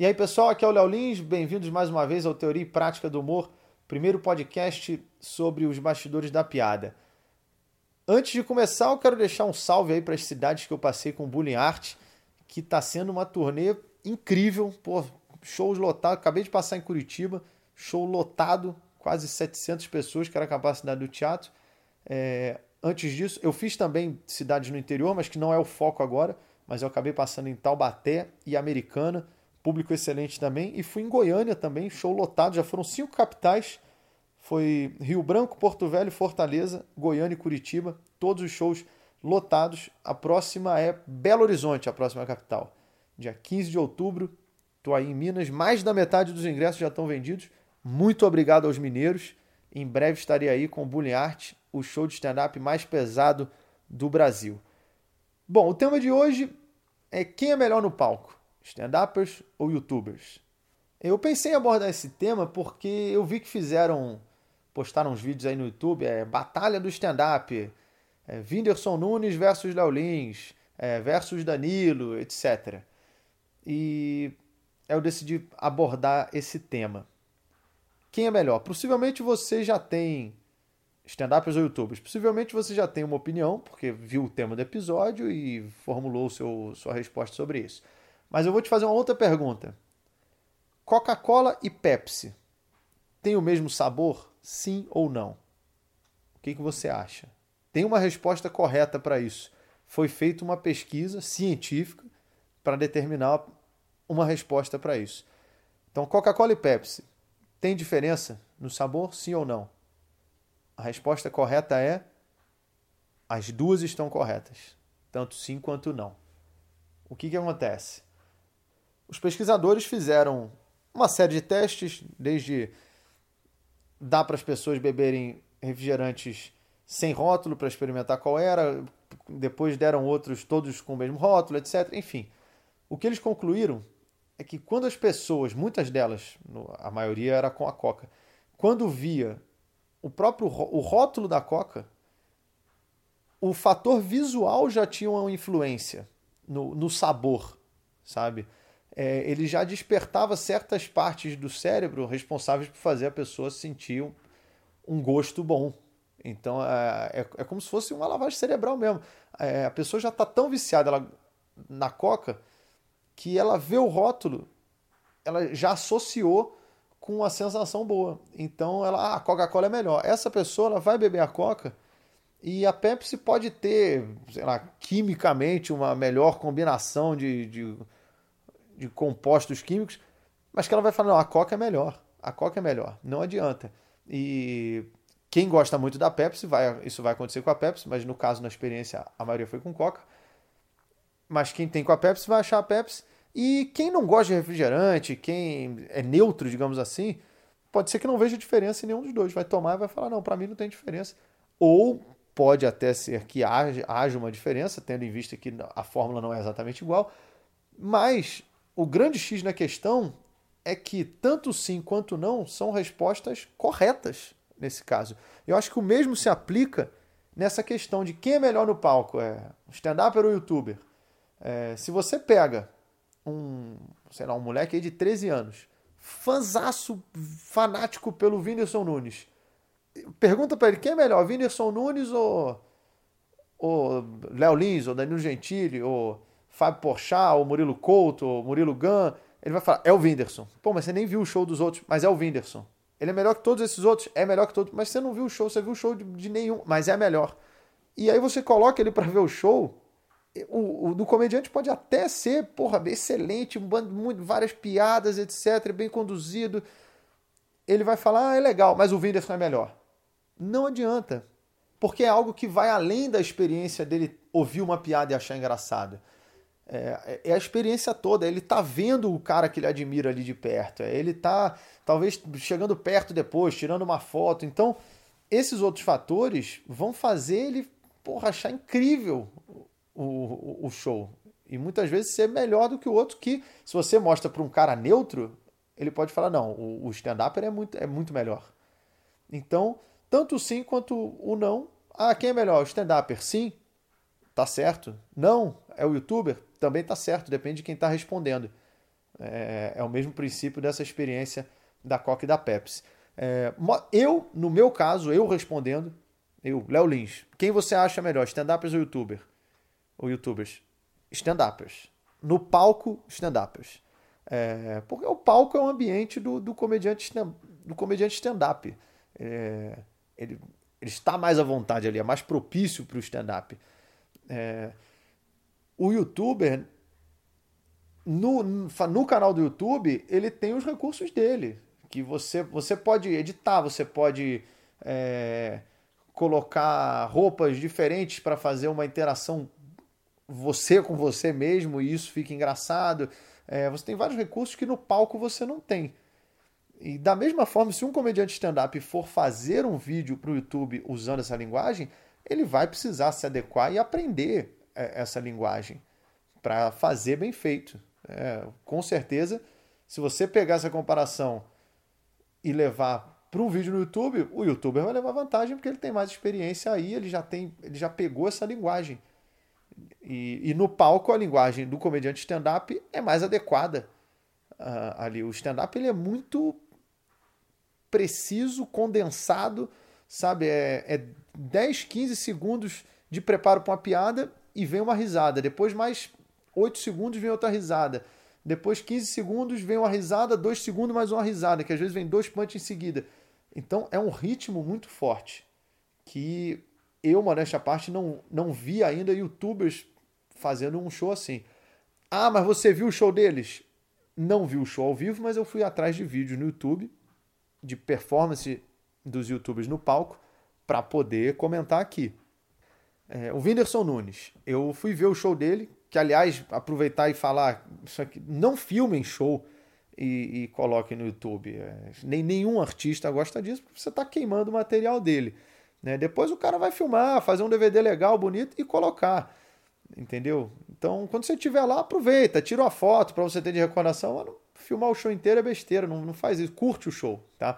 E aí, pessoal, aqui é o Léo Lins, bem-vindos mais uma vez ao Teoria e Prática do Humor, primeiro podcast sobre os bastidores da piada. Antes de começar, eu quero deixar um salve aí para as cidades que eu passei com o Bullying Art, que está sendo uma turnê incrível, pô, shows lotados, acabei de passar em Curitiba, show lotado, quase 700 pessoas, que era a capacidade do teatro. É, antes disso, eu fiz também cidades no interior, mas que não é o foco agora, mas eu acabei passando em Taubaté e Americana, público excelente também, e fui em Goiânia também, show lotado, já foram cinco capitais, foi Rio Branco, Porto Velho, Fortaleza, Goiânia e Curitiba, todos os shows lotados. A próxima é Belo Horizonte, a próxima capital. Dia 15 de outubro, estou aí em Minas, mais da metade dos ingressos já estão vendidos. Muito obrigado aos mineiros. Em breve estarei aí com o Bullying Art, o show de stand-up mais pesado do Brasil. Bom, o tema de hoje é quem é melhor no palco, stand-uppers ou youtubers? Eu pensei em abordar esse tema porque eu vi que fizeram, postaram uns vídeos aí no YouTube, é Batalha do Stand-Up, é, Whindersson Nunes versus Léo Lins, é, versus Danilo, etc. E eu decidi abordar esse tema. Quem é melhor? Possivelmente você já tem stand-ups ou youtubers. Possivelmente você já tem uma opinião, porque viu o tema do episódio e formulou seu, sua resposta sobre isso. Mas eu vou te fazer uma outra pergunta. Coca-Cola e Pepsi têm o mesmo sabor? Sim ou não? O que, que você acha? Tem uma resposta correta para isso. Foi feita uma pesquisa científica para determinar uma resposta para isso. Então, Coca-Cola e Pepsi tem diferença no sabor, sim ou não? A resposta correta é: as duas estão corretas, tanto sim quanto não. O que, que acontece? Os pesquisadores fizeram uma série de testes, desde dar para as pessoas beberem refrigerantes sem rótulo para experimentar qual era, depois deram outros todos com o mesmo rótulo, etc. Enfim, o que eles concluíram é que quando as pessoas, muitas delas, a maioria era com a Coca, quando via o próprio o rótulo da Coca, o fator visual já tinha uma influência no, no sabor, sabe? É, ele já despertava certas partes do cérebro responsáveis por fazer a pessoa sentir um, um gosto bom. Então é, é, é, como se fosse uma lavagem cerebral mesmo. É, a pessoa já está tão viciada ela, na Coca que ela vê o rótulo, ela já associou com a sensação boa. Então ela, ah, a Coca-Cola é melhor. Essa pessoa ela vai beber a Coca e a Pepsi pode ter, sei lá, quimicamente uma melhor combinação de, de, de compostos químicos, mas que ela vai falar, não, a Coca é melhor. A Coca é melhor. Não adianta. E quem gosta muito da Pepsi, vai, isso vai acontecer com a Pepsi, mas no caso, na experiência, a maioria foi com Coca. Mas quem tem com a Pepsi vai achar a Pepsi. E quem não gosta de refrigerante, quem é neutro, digamos assim, pode ser que não veja diferença em nenhum dos dois. Vai tomar e vai falar: não, para mim não tem diferença. Ou pode até ser que haja, haja uma diferença, tendo em vista que a fórmula não é exatamente igual. Mas o grande X na questão é que tanto sim quanto não são respostas corretas nesse caso. Eu acho que o mesmo se aplica nessa questão de quem é melhor no palco, é stand-up ou youtuber. É, se você pega um, sei lá, um moleque aí de 13 anos, fanzaço, fanático pelo Whindersson Nunes. Pergunta para ele, quem é melhor, Whindersson Nunes ou, ou Léo Lins, ou Danilo Gentili, ou Fábio Porchat, ou Murilo Couto, ou Murilo Gun? Ele vai falar, é o Whindersson. Pô, mas você nem viu o show dos outros, mas é o Whindersson. Ele é melhor que todos esses outros? É melhor que todos, mas você não viu o show, você viu o show de, de nenhum, mas é melhor. E aí você coloca ele para ver o show, o, o, do comediante pode até ser, porra, excelente, muito, várias piadas, etc., bem conduzido. Ele vai falar, ah, é legal, mas o Whindersson é melhor. Não adianta. Porque é algo que vai além da experiência dele ouvir uma piada e achar engraçado. É, é, a experiência toda. Ele tá vendo o cara que ele admira ali de perto. É, ele tá, talvez, chegando perto depois, tirando uma foto. Então, esses outros fatores vão fazer ele porra, achar incrível o, o show. E muitas vezes ser melhor do que o outro, que se você mostra para um cara neutro, ele pode falar, não, o, o stand-up é muito, é muito melhor. Então, tanto o sim quanto o não. Ah, quem é melhor? O stand-upper? Sim, tá certo. Não, é o youtuber? Também tá certo, depende de quem está respondendo. É, é o mesmo princípio dessa experiência da Coca e da Pepsi. É, eu, no meu caso, eu respondendo, eu, Léo Lins, quem você acha melhor, stand-uppers ou youtuber? Ou youtubers? Stand-uppers. No palco, stand-uppers. É, porque o palco é o ambiente do, do comediante do comediante stand-up. É, ele, ele está mais à vontade ali, é mais propício para o stand-up. É, o youtuber, no, no canal do YouTube, ele tem os recursos dele. Que você, você pode editar, você pode é, colocar roupas diferentes para fazer uma interação você com você mesmo e isso fica engraçado. É, você tem vários recursos que no palco você não tem. E da mesma forma, se um comediante stand-up for fazer um vídeo para o YouTube usando essa linguagem, ele vai precisar se adequar e aprender essa linguagem para fazer bem feito. É, com certeza, se você pegar essa comparação e levar para um vídeo no YouTube, o youtuber vai levar vantagem porque ele tem mais experiência aí, ele já tem, ele já pegou essa linguagem. E, e no palco a linguagem do comediante stand-up é mais adequada uh, ali. O stand-up ele é muito preciso, condensado, sabe? É, é 10, 15 segundos de preparo para uma piada e vem uma risada. Depois, mais 8 segundos, vem outra risada. Depois, 15 segundos, vem uma risada, 2 segundos, mais uma risada, que às vezes vem dois punch em seguida. Então, é um ritmo muito forte que eu, modéstia à parte, não, não vi ainda youtubers fazendo um show assim. Ah, mas você viu o show deles? Não vi o show ao vivo, mas eu fui atrás de vídeos no YouTube de performance dos youtubers no palco para poder comentar aqui. É, o Whindersson Nunes, eu fui ver o show dele, que aliás, aproveitar e falar, isso aqui, não filmem show e, e coloquem no YouTube. É, nem nenhum artista gosta disso, porque você está queimando o material dele. Né? Depois o cara vai filmar, fazer um DVD legal, bonito e colocar. Entendeu? Então, quando você estiver lá, aproveita, tira uma foto para você ter de recordação. Mano, filmar o show inteiro é besteira, não, não faz isso, curte o show, tá?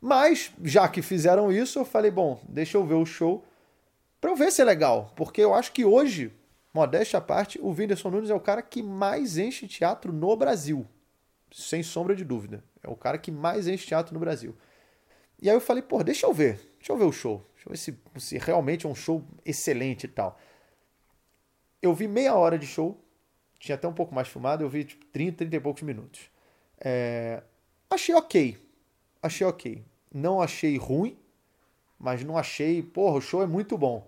Mas, já que fizeram isso, eu falei, bom, deixa eu ver o show para eu ver se é legal. Porque eu acho que hoje, modéstia à parte, o Whindersson Nunes é o cara que mais enche teatro no Brasil. Sem sombra de dúvida. É o cara que mais enche teatro no Brasil. E aí eu falei, pô, deixa eu ver. Deixa eu ver o show. Deixa eu ver se, se realmente é um show excelente e tal. Eu vi meia hora de show. Tinha até um pouco mais filmado. Eu vi tipo, 30, 30 e poucos minutos. É... Achei ok. Achei ok. Não achei ruim mas não achei. Porra, o show é muito bom.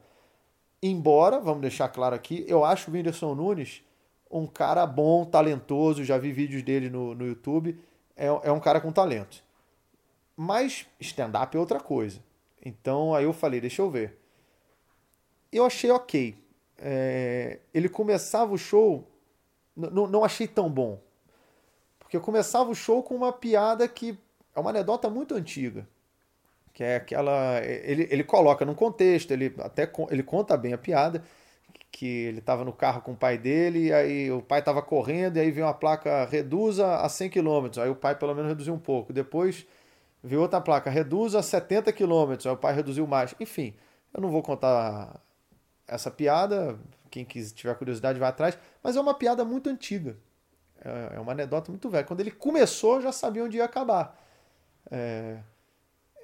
Embora, vamos deixar claro aqui, eu acho o Whindersson Nunes um cara bom, talentoso, já vi vídeos dele no, no YouTube. É, é um cara com talento. Mas stand-up é outra coisa. Então aí eu falei, deixa eu ver. Eu achei ok. É, ele começava o show, não achei tão bom. Porque começava o show com uma piada que é uma anedota muito antiga que é aquela ele, ele coloca num contexto, ele até ele conta bem a piada que ele estava no carro com o pai dele e aí o pai estava correndo e aí veio uma placa reduza a 100 km, aí o pai pelo menos reduziu um pouco. Depois veio outra placa reduza a 70 km, aí o pai reduziu mais. Enfim, eu não vou contar essa piada, quem quiser tiver curiosidade vai atrás, mas é uma piada muito antiga. É, é uma anedota muito velha. Quando ele começou, já sabia onde ia acabar. É,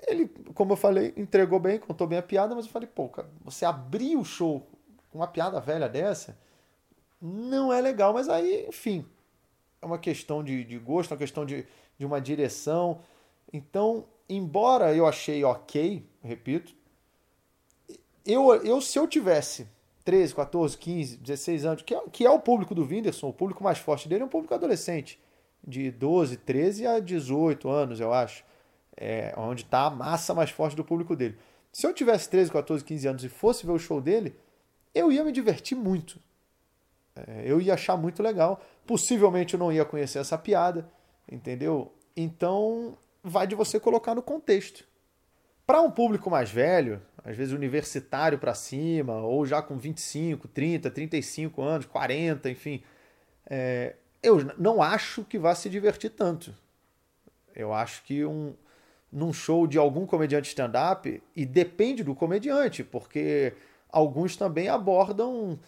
ele, como eu falei, entregou bem, contou bem a piada, mas eu falei, pô, cara, você abrir o show com uma piada velha dessa não é legal. Mas aí, enfim, é uma questão de, de gosto, é uma questão de, de uma direção. Então, embora eu achei ok, repito, eu, eu se eu tivesse 13, 14, 15, 16 anos, que é, que é o público do Whindersson, o público mais forte dele é um público adolescente, de 12, 13 a 18 anos, eu acho é, onde está a massa mais forte do público dele. Se eu tivesse 13, 14, 15 anos e fosse ver o show dele, eu ia me divertir muito. É, eu ia achar muito legal. Possivelmente eu não ia conhecer essa piada, entendeu? Então vai de você colocar no contexto. Para um público mais velho, às vezes universitário para cima, ou já com 25, 30, 35 anos, 40, enfim, é, eu não acho que vá se divertir tanto. Eu acho que um, num show de algum comediante stand-up e depende do comediante, porque alguns também abordam.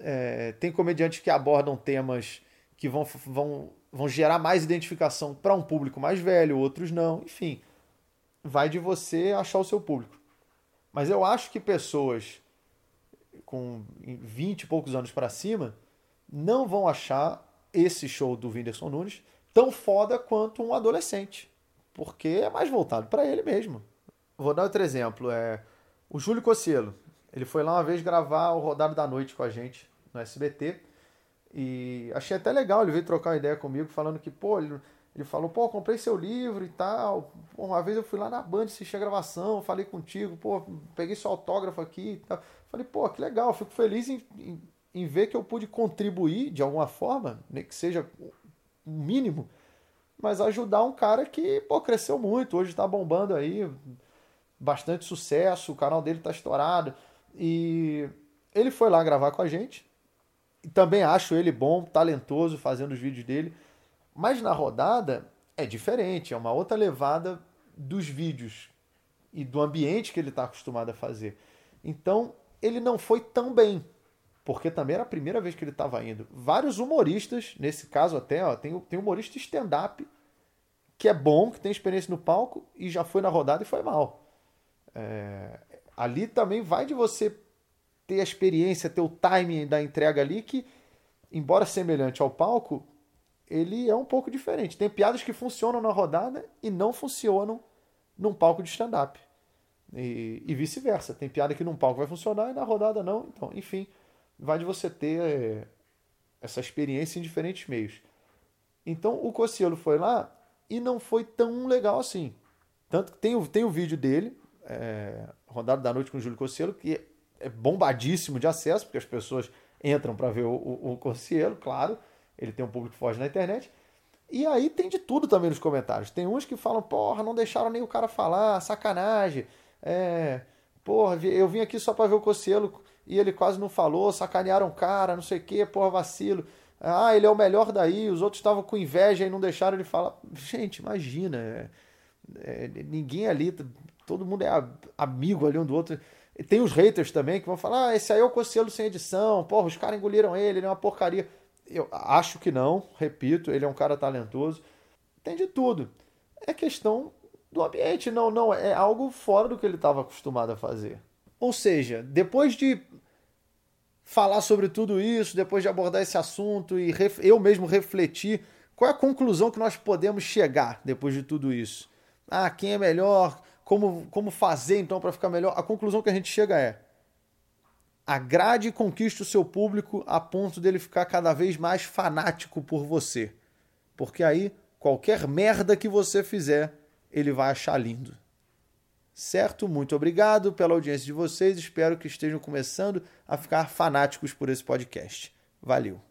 É, tem comediantes que abordam temas que vão, vão vão gerar mais identificação para um público mais velho, outros não, enfim. Vai de você achar o seu público. Mas eu acho que pessoas com 20 e poucos anos para cima não vão achar esse show do Whindersson Nunes tão foda quanto um adolescente, porque é mais voltado para ele mesmo. Vou dar outro exemplo, é o Júlio Cocielo. Ele foi lá uma vez gravar o Rodado da Noite com a gente no SBT e achei até legal, ele veio trocar uma ideia comigo falando que, pô, ele, ele falou, pô, comprei seu livro e tal. Pô, uma vez eu fui lá na Band assistir a gravação, falei contigo, pô, peguei seu autógrafo aqui e tal. Falei, pô, que legal, fico feliz em, em, em ver que eu pude contribuir de alguma forma, nem que seja o mínimo, mas ajudar um cara que, pô, cresceu muito, hoje tá bombando aí, bastante sucesso, o canal dele tá estourado. E ele foi lá gravar com a gente. E também acho ele bom, talentoso, fazendo os vídeos dele. Mas na rodada é diferente, é uma outra levada dos vídeos e do ambiente que ele está acostumado a fazer. Então, ele não foi tão bem, porque também era a primeira vez que ele estava indo. Vários humoristas, nesse caso até, ó, tem, tem humorista stand-up que é bom, que tem experiência no palco e já foi na rodada e foi mal. É, ali também vai de você ter a experiência, ter o timing da entrega ali, que, embora semelhante ao palco, ele é um pouco diferente. Tem piadas que funcionam na rodada e não funcionam num palco de stand-up. E, e vice-versa. Tem piada que num palco vai funcionar e na rodada não. Então, enfim, vai de você ter é, essa experiência em diferentes meios. Então, o Cossielo foi lá e não foi tão legal assim. Tanto que tem, o, tem o vídeo dele, é, Rodada da Noite com o Júlio Cossielo, que é bombadíssimo de acesso, porque as pessoas entram para ver o, o, o Cossielo, claro, ele tem um público forte na internet. E aí tem de tudo também nos comentários. Tem uns que falam, porra, não deixaram nem o cara falar, sacanagem. É, porra, eu vim aqui só para ver o Cossielo e ele quase não falou, sacanearam o cara, não sei o que, porra, vacilo. Ah, ele é o melhor daí, os outros estavam com inveja e não deixaram ele falar. Gente, imagina. É, é, ninguém ali, todo mundo é amigo ali um do outro. E tem os haters também que vão falar: ah, esse aí é o Cossielo sem edição, porra, os caras engoliram ele, ele é uma porcaria. Eu acho que não, repito, ele é um cara talentoso. Tem de tudo. É questão do ambiente, não, não, é algo fora do que ele estava acostumado a fazer. Ou seja, depois de falar sobre tudo isso, depois de abordar esse assunto e eu mesmo refletir qual é a conclusão que nós podemos chegar depois de tudo isso. Ah, quem é melhor? Como, como fazer então para ficar melhor? A conclusão que a gente chega é: agrade e conquiste o seu público a ponto dele ficar cada vez mais fanático por você. Porque aí, qualquer merda que você fizer, ele vai achar lindo. Certo? Muito obrigado pela audiência de vocês. Espero que estejam começando a ficar fanáticos por esse podcast. Valeu!